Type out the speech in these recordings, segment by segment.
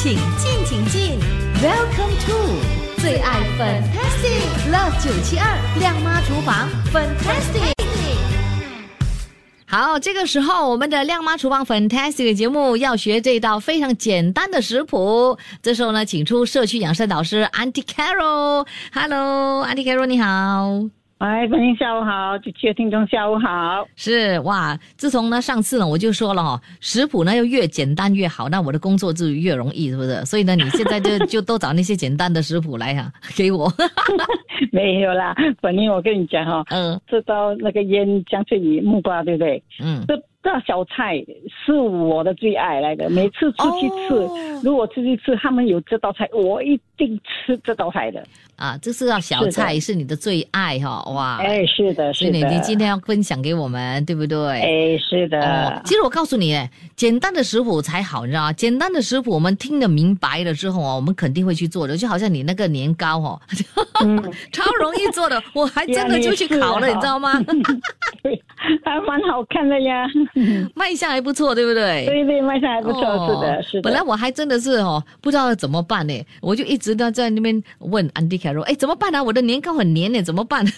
请进请进，Welcome to 最爱 Fantastic Love 九七二亮妈厨房 Fantastic。好，这个时候我们的亮妈厨房 Fantastic 节目要学这道非常简单的食谱。这时候呢，请出社区养生导师 Auntie Carol。Hello，Auntie Carol，你好。哎，本英下午好，九七的听众下午好。是哇，自从呢上次呢我就说了哈，食谱呢要越简单越好，那我的工作就越容易，是不是？所以呢，你现在就 就都找那些简单的食谱来哈，给我。没有啦，本宁我跟你讲哈，嗯这道那个腌姜脆鱼木瓜，对不对？嗯，这道小菜是我的最爱来的，每次出去吃，哦如果出去吃他们有这道菜，我一定吃这道菜的。啊，这是道小菜，是你的最爱哈，哇！哎，是的，是的。你今天要分享给我们，对不对？哎，是的。哦，其实我告诉你，哎，简单的食谱才好，你知道吗？简单的食谱我们听得明白了之后啊，我们肯定会去做的。就好像你那个年糕哦，嗯 超容易做的，我还真的就去烤了，你知道吗？对，还蛮好看的呀。卖相还不错，对不对？对对，卖相还不错，哦是的，是的。本来我还真的是哦，不知道怎么办呢，我就一直都在那边问安迪凯说：“哎，怎么办呢、我的年糕很黏呢，怎么办？”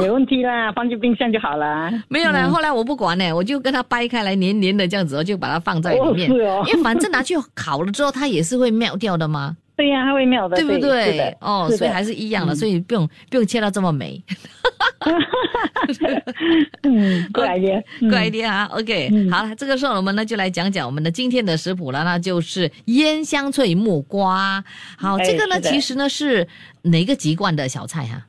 没问题啦，放进冰箱就好了。没有了，后来我不管呢，我就跟它掰开来，黏黏的这样子，我就把它放在里面。哦是哦因为反正拿去烤了之后，它也是会 melт 掉的嘛，对呀、它会妙的，对不是对？哦，所以还是一样的，嗯所以不用不用切到这么美。嗯，过来点，嗯乖一点啊，OK，、嗯好了，这个时候我们呢就来讲讲我们的今天的食谱了，那就是腌香脆木瓜。好，哎这个呢其实呢是哪个籍贯的小菜哈、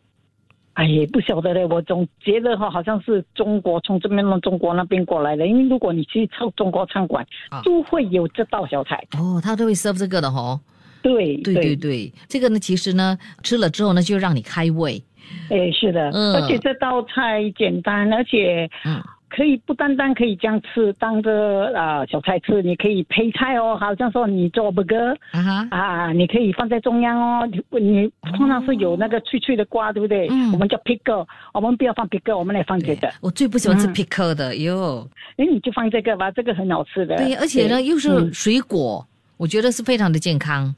哎，不晓得嘞，我总觉得哈，好像是中国从这边从中国那边过来的，因为如果你去吃中国餐馆，啊都会有这道小菜。哦，他都会 serve 这个的哦。对对对对，这个呢其实呢吃了之后呢就让你开胃。哎，是的，嗯而且这道菜简单，而且嗯可以不单单可以这样吃，当着啊、小菜吃，你可以配菜哦，好像说你做 burger 啊哈，啊，你可以放在中央哦。你你通常是有那个脆脆的瓜，对不对？嗯我们叫 pickle，我们不要放 pickle，我们来放这个。我最不喜欢吃嗯 pickle 的哟。哎，你就放这个吧，这个很好吃的。对，而且呢又是嗯水果，我觉得是非常的健康。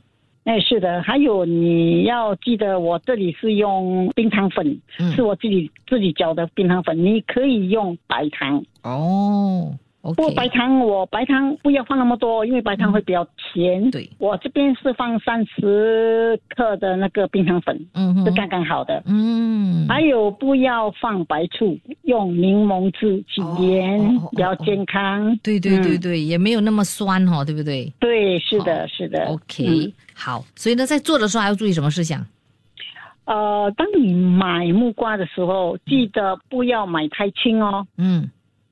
哎，是的，还有你要记得，我这里是用冰糖粉，嗯是我自己自己搅的冰糖粉，你可以用白糖。哦不过白糖我白糖不要放那么多，因为白糖会比较甜。对，我这边是放三十克的那个冰糖粉，嗯哼，是刚刚好的。嗯，还有不要放白醋，用柠檬汁去腌，哦哦哦比较健康。对对对嗯对，也没有那么酸哈、哦，对不对对，是的，是的。？OK，、嗯好，所以呢，在做的时候还要注意什么事项？呃，当你买木瓜的时候，记得不要买太轻哦。嗯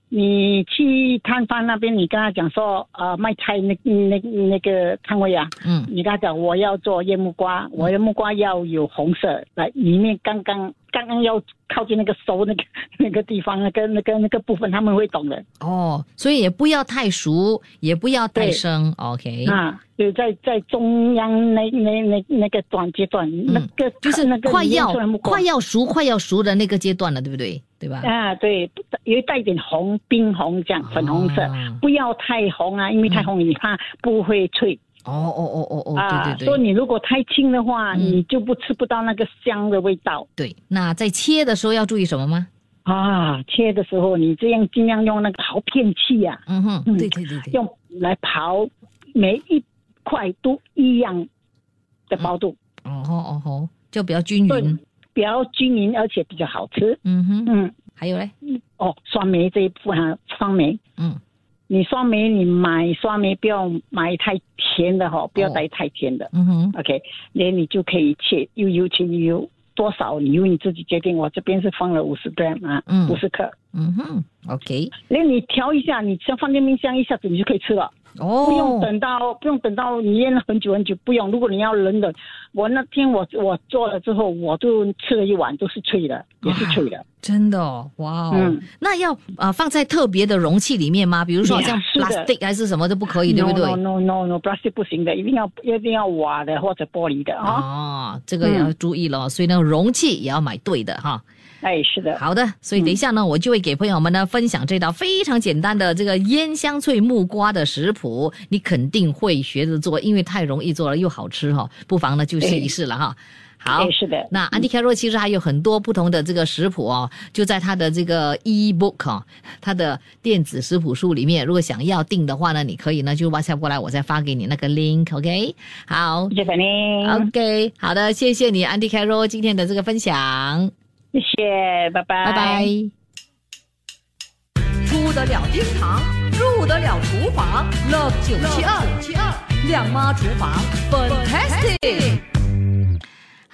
你去摊贩那边，你跟他讲说，呃，卖菜那那那个摊位啊，嗯你跟他讲我要做腌木瓜，我的木瓜要有红色，来里面刚刚刚刚要靠近那个熟那个 那个地方，那个那个那个部分他们会懂的哦，所以也不要太熟，也不要太生，OK，啊。就在在中央那那那那个短阶段，那个嗯就是那个快要快要熟、快要熟的那个阶段了，对不对？对吧？啊，对，有带一点红，冰红这样，粉红色，哦不要太红啊，因为太红你怕不会脆、哦哦哦哦哦，啊。对对对所以你如果太轻的话，嗯你就不吃不到那个香的味道对。那在切的时候要注意什么吗？啊。切的时候，你这样尽量用那个刨片器啊，嗯哼，嗯对对对对，用来刨，每一块都一样的薄度，哦哦哦吼，就比较均对匀。比较均匀，而且比较好吃。嗯哼，嗯，还有嘞，哦，酸梅这一部分啊，酸梅。嗯你酸梅，你买酸梅不要买太甜的哈，不要带太甜的。嗯哼，OK，那你就可以切又油切悠悠，多少你由你自己决定。我这边是放了五十 gram 啊，嗯五十克。嗯哼，OK，那你调一下，你像放进冰箱，一下子你就可以吃了，不用哦，等到不用等到你腌了很久很久，不用。如果你要冷的，我那天我我做了之后，我就吃了一碗，都是脆的，也是脆的。真的哦，哇哦，嗯那要呃放在特别的容器里面吗？比如说好像 plastic 还是什么都不可以，对不对？No no no no plastic 不行的，一定要一定要瓦的或者玻璃的啊。哦，这个也要注意了，所以呢，容器也要买对的哈。哎，是的，好的，所以等一下呢，我就会给朋友们呢分享这道非常简单的这个腌香脆木瓜的食谱，你肯定会学着做，因为太容易做了又好吃哈、不妨呢就试一试了哈。好哎，，是的。那安迪凯洛其实还有很多不同的这个食谱哦，就在他的这个 e-book 哦，他的电子食谱书里面，如果想要订的话呢，你可以呢就 WhatsApp 过来，我再发给你那个 link，OK？、好谢谢你，，OK，好的，谢谢你安迪凯洛今天的这个分享，谢谢，拜拜，拜拜。出得了厅堂，入得了厨房，Love 九七二七二亮妈厨房，Fantastic。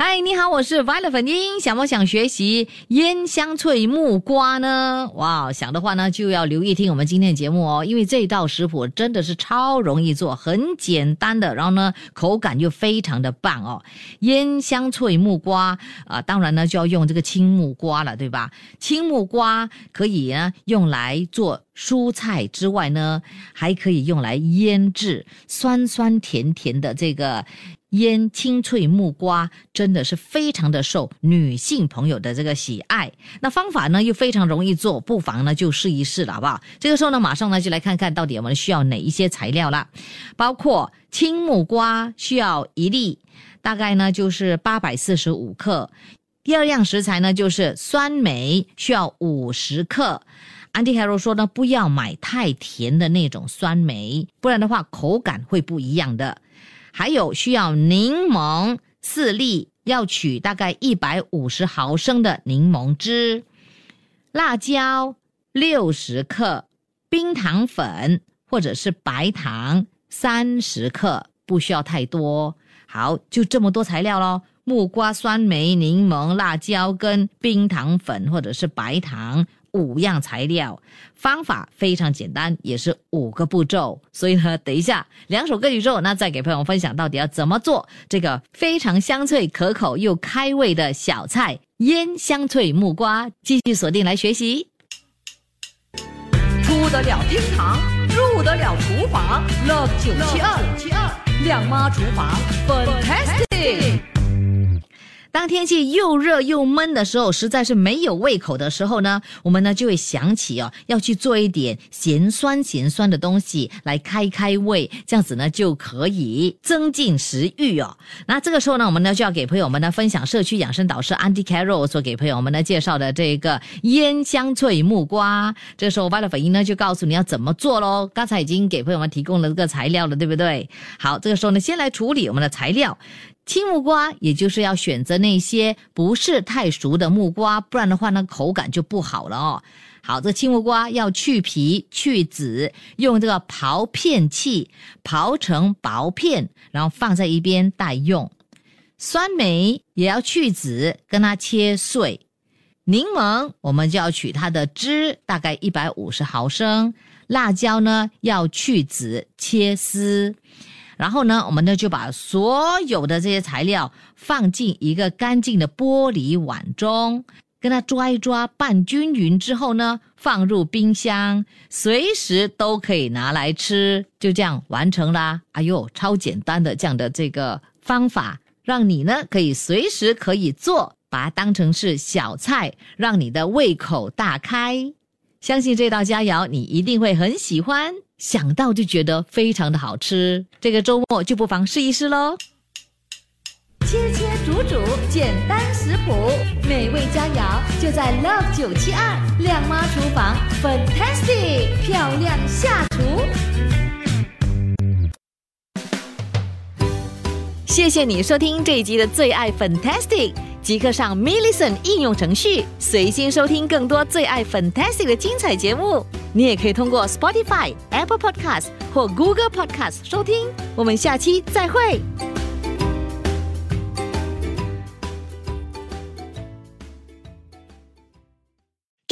嗨，你好，我是 Violet 粉英。想不想学习腌香脆木瓜呢？哇，想的话呢，就要留意听我们今天的节目哦，因为这道食谱真的是超容易做，很简单的，然后呢，口感又非常的棒哦。腌香脆木瓜啊、当然呢就要用这个青木瓜了，对吧？青木瓜可以呢用来做蔬菜之外呢，还可以用来腌制，酸酸甜甜的这个腌清脆木瓜真的是非常的受女性朋友的这个喜爱。那方法呢又非常容易做，不妨呢就试一试了，好不好？这个时候呢，马上呢就来看看到底我们需要哪一些材料啦，包括青木瓜需要一粒，大概呢就是八百四十五克。第二样食材呢就是酸梅，需要五十克。安迪海柔说呢，不要买太甜的那种酸梅，不然的话口感会不一样的。还有需要柠檬四粒，要取大概一百五十毫升的柠檬汁，辣椒六十克，冰糖粉或者是白糖三十克，不需要太多。好，就这么多材料咯。木瓜、酸梅、柠檬、辣椒跟冰糖粉或者是白糖五样材料，方法非常简单，也是五个步骤。所以呢，等一下两首歌曲之后，那再给朋友分享到底要怎么做这个非常香脆可口又开胃的小菜腌香脆木瓜。继续锁定来学习。出得了厅堂，入得了厨房，Love 九七二七二亮妈厨房。当天气又热又闷的时候，实在是没有胃口的时候呢，我们呢就会想起哦，要去做一点咸酸咸酸的东西来开开胃，这样子呢就可以增进食欲哦。那这个时候呢，我们呢就要给朋友们呢分享社区养生导师 Andy Caro 所给朋友们呢介绍的这个腌香脆木瓜。这个时候 v i l e 粉音呢就告诉你要怎么做喽。刚才已经给朋友们提供了这个材料了，对不对？好，这个时候呢，先来处理我们的材料。青木瓜，也就是要选择那些不是太熟的木瓜，不然的话呢，口感就不好了哦。好，这青木瓜要去皮去籽，用这个刨片器刨成薄片，然后放在一边待用。酸梅也要去籽，跟它切碎。柠檬我们就要取它的汁，大概一百五十毫升。辣椒呢要去籽切丝。然后呢，我们呢就把所有的这些材料放进一个干净的玻璃碗中，跟它抓一抓，拌均匀之后呢，放入冰箱，随时都可以拿来吃，就这样完成啦。哎呦，超简单的这样的这个方法，让你呢可以随时可以做，把它当成是小菜，让你的胃口大开。相信这道佳肴你一定会很喜欢，想到就觉得非常的好吃。这个周末就不妨试一试喽。切切煮煮，简单食谱，美味佳肴就在 Love 九七二亮妈厨房，Fantastic 漂亮下厨。谢谢你收听这一集的最爱 Fantastic，即刻上 m i l l i c e n 应用程序，随心收听更多最爱 Fantastic 的精彩节目。你也可以通过 Spotify、Apple Podcast 或 Google Podcast 收听。我们下期再会。